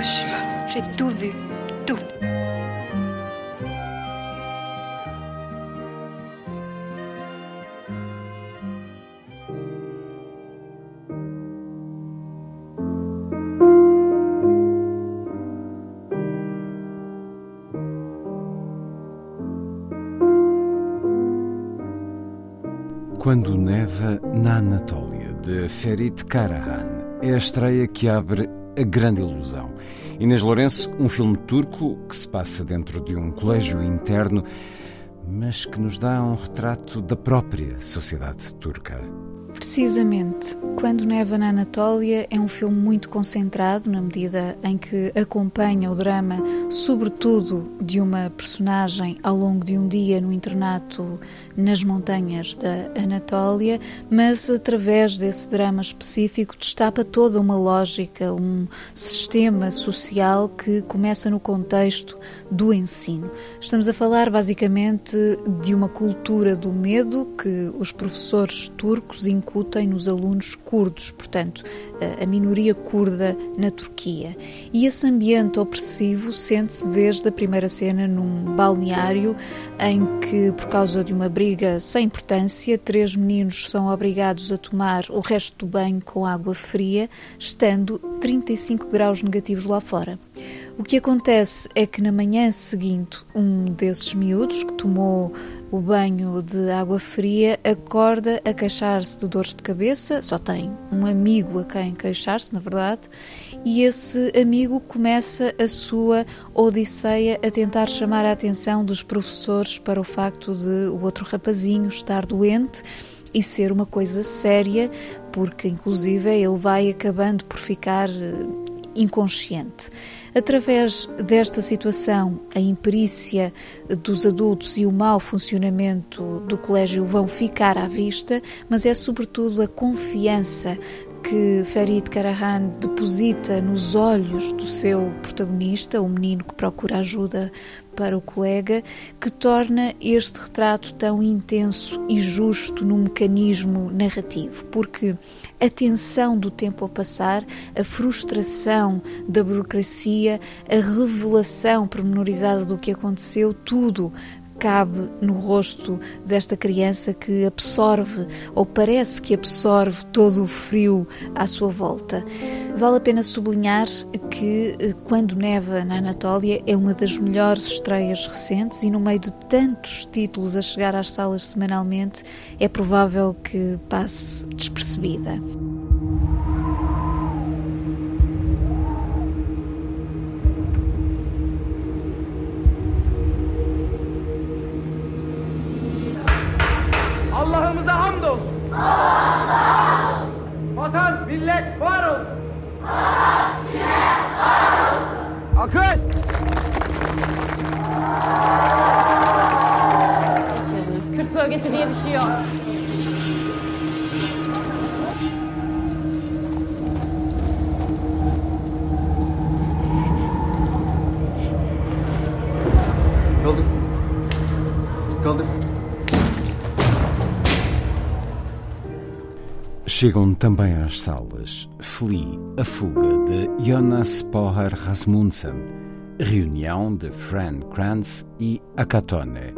Hiroshima. J'ai tout vu. Tout. Quando Neva na Anatólia, de Ferit Karahan, é a estreia que abre A Grande Ilusão. Inês Lourenço, um filme turco que se passa dentro de um colégio interno, mas que nos dá um retrato da própria sociedade turca. Precisamente, Quando Neva na Anatólia é um filme muito concentrado, na medida em que acompanha o drama, sobretudo de uma personagem ao longo de um dia no internato nas montanhas da Anatólia, mas através desse drama específico destapa toda uma lógica, um sistema social que começa no contexto do ensino. Estamos a falar basicamente de uma cultura do medo que os professores turcos incutem nos alunos curdos, portanto, a minoria curda na Turquia. E esse ambiente opressivo sente-se desde a primeira cena num balneário em que, por causa de uma briga sem importância, três meninos são obrigados a tomar o resto do banho com água fria, estando 35 graus negativos lá fora. O que acontece é que na manhã seguinte, um desses miúdos que tomou o banho de água fria acorda a queixar-se de dores de cabeça, só tem um amigo a quem queixar-se, na verdade, e esse amigo começa a sua odisseia a tentar chamar a atenção dos professores para o facto de o outro rapazinho estar doente e ser uma coisa séria, porque inclusive ele vai acabando por ficar inconsciente. Através desta situação, a imperícia dos adultos e o mau funcionamento do colégio vão ficar à vista, mas é sobretudo a confiança que Ferit Karahan deposita nos olhos do seu protagonista, o menino que procura ajuda para o colega, que torna este retrato tão intenso e justo no mecanismo narrativo, porque a tensão do tempo a passar, a frustração da burocracia, a revelação pormenorizada do que aconteceu, tudo cabe no rosto desta criança que absorve, ou parece que absorve, todo o frio à sua volta. Vale a pena sublinhar que Quando Neva na Anatólia é uma das melhores estreias recentes e, no meio de tantos títulos a chegar às salas semanalmente, é provável que passe despercebida. Allah'ımıza hamdolsun. Vatan, millet var olsun. Vatan, millet var olsun. Akış! İçeride. Kürt bölgesi diye bir şey yok. Kaldır. Kaldır. Chegam também às salas Flea, a fuga de Jonas Poher Rasmussen, Reunião de Fran Kranz e Acatone,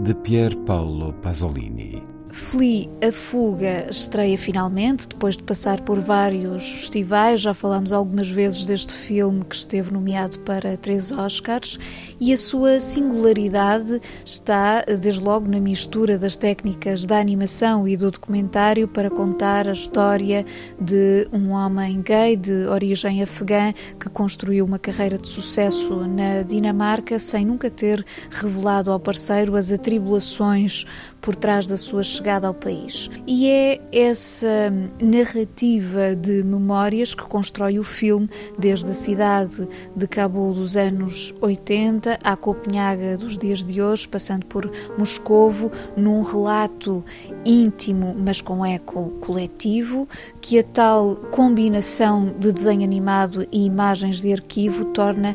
de Pier Paolo Pasolini. Flea, a fuga, estreia finalmente, depois de passar por vários festivais. Já falámos algumas vezes deste filme que esteve nomeado para três Oscars e a sua singularidade está, desde logo, na mistura das técnicas da animação e do documentário para contar a história de um homem gay de origem afegã que construiu uma carreira de sucesso na Dinamarca sem nunca ter revelado ao parceiro as atribulações por trás da sua chegada ao país. E é essa narrativa de memórias que constrói o filme, desde a cidade de Cabul dos anos 80 à Copenhaga dos dias de hoje, passando por Moscovo, num relato íntimo, mas com eco coletivo, que a tal combinação de desenho animado e imagens de arquivo torna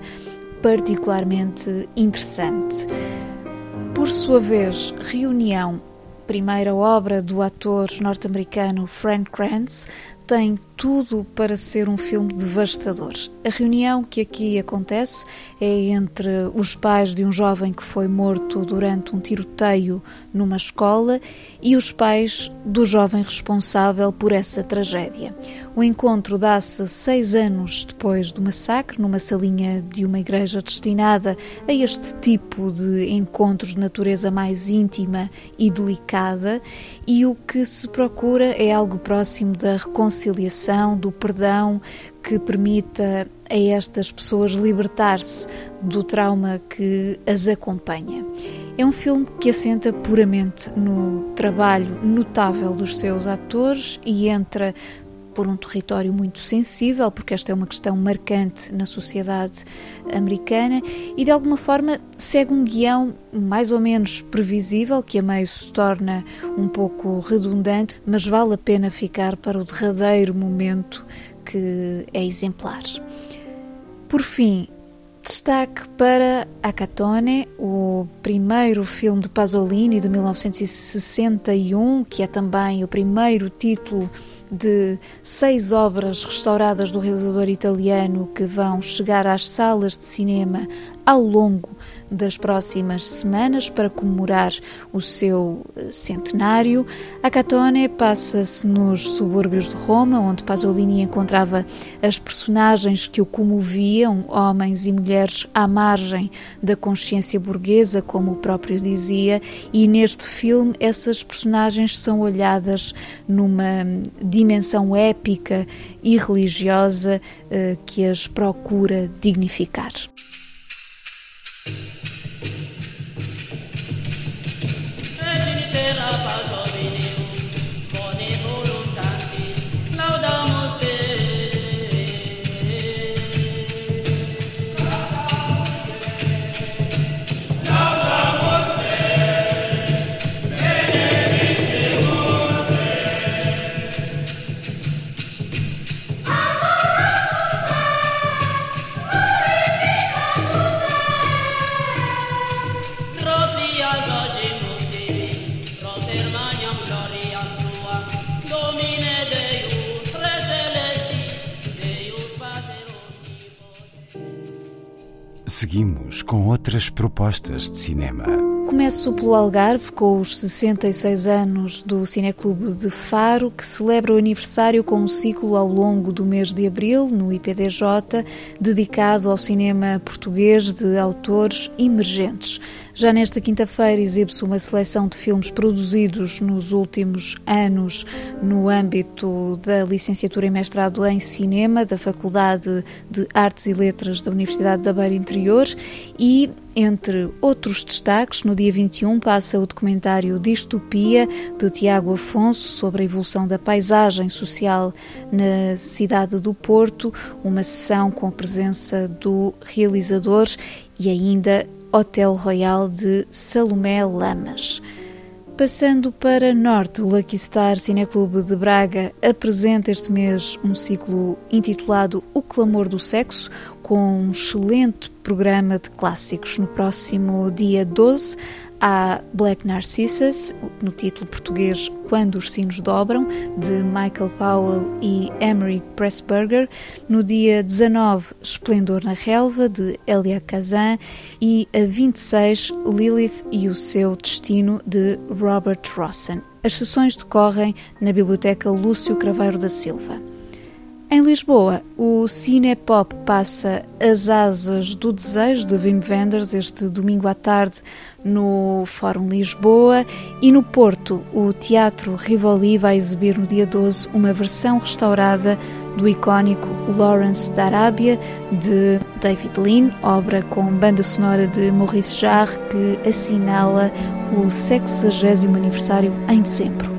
particularmente interessante. Por sua vez, Reunião, primeira obra do ator norte-americano Frank Kranz, tem tudo para ser um filme devastador. A reunião que aqui acontece é entre os pais de um jovem que foi morto durante um tiroteio numa escola e os pais do jovem responsável por essa tragédia. O encontro dá-se seis anos depois do massacre, numa salinha de uma igreja destinada a este tipo de encontros de natureza mais íntima e delicada, e o que se procura é algo próximo da reconciliação, do perdão, que permita a estas pessoas libertar-se do trauma que as acompanha. É um filme que assenta puramente no trabalho notável dos seus atores e entra por um território muito sensível, porque esta é uma questão marcante na sociedade americana, e de alguma forma segue um guião mais ou menos previsível, que a meio se torna um pouco redundante, mas vale a pena ficar para o derradeiro momento que é exemplar. Por fim, destaque para Acatone, o primeiro filme de Pasolini de 1961, que é também o primeiro título de seis obras restauradas do realizador italiano que vão chegar às salas de cinema ao longo das próximas semanas para comemorar o seu eh, centenário. A Catone passa-se nos subúrbios de Roma, onde Pasolini encontrava as personagens que o comoviam, homens e mulheres à margem da consciência burguesa, como o próprio dizia, e neste filme essas personagens são olhadas numa dimensão épica e religiosa eh, que as procura dignificar. Seguimos com outras propostas de cinema. Começo pelo Algarve, com os 66 anos do Cineclube de Faro, que celebra o aniversário com um ciclo ao longo do mês de abril, no IPDJ, dedicado ao cinema português de autores emergentes. Já nesta quinta-feira exibe-se uma seleção de filmes produzidos nos últimos anos no âmbito da licenciatura e mestrado em cinema da Faculdade de Artes e Letras da Universidade da Beira Interior e entre outros destaques, no dia 21 passa o documentário Distopia de Tiago Afonso sobre a evolução da paisagem social na cidade do Porto, uma sessão com a presença do realizador e ainda Hotel Royal de Salomé Lamas. Passando para Norte, o Lucky Star Cineclube de Braga apresenta este mês um ciclo intitulado O Clamor do Sexo, com um excelente programa de clássicos. No próximo dia 12, Há Black Narcissus, no título português Quando os Sinos Dobram, de Michael Powell e Emery Pressburger. No dia 19, Esplendor na Relva, de Elia Kazan. E a 26, Lilith e o Seu Destino, de Robert Rossen. As sessões decorrem na Biblioteca Lúcio Craveiro da Silva. Em Lisboa, o Cinepop passa As Asas do Desejo de Wim Wenders este domingo à tarde no Fórum Lisboa e no Porto, o Teatro Rivoli vai exibir no dia 12 uma versão restaurada do icónico Lawrence da Arábia de David Lean, obra com banda sonora de Maurice Jarre que assinala o 60 aniversário em dezembro.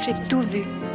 J'ai tout vu.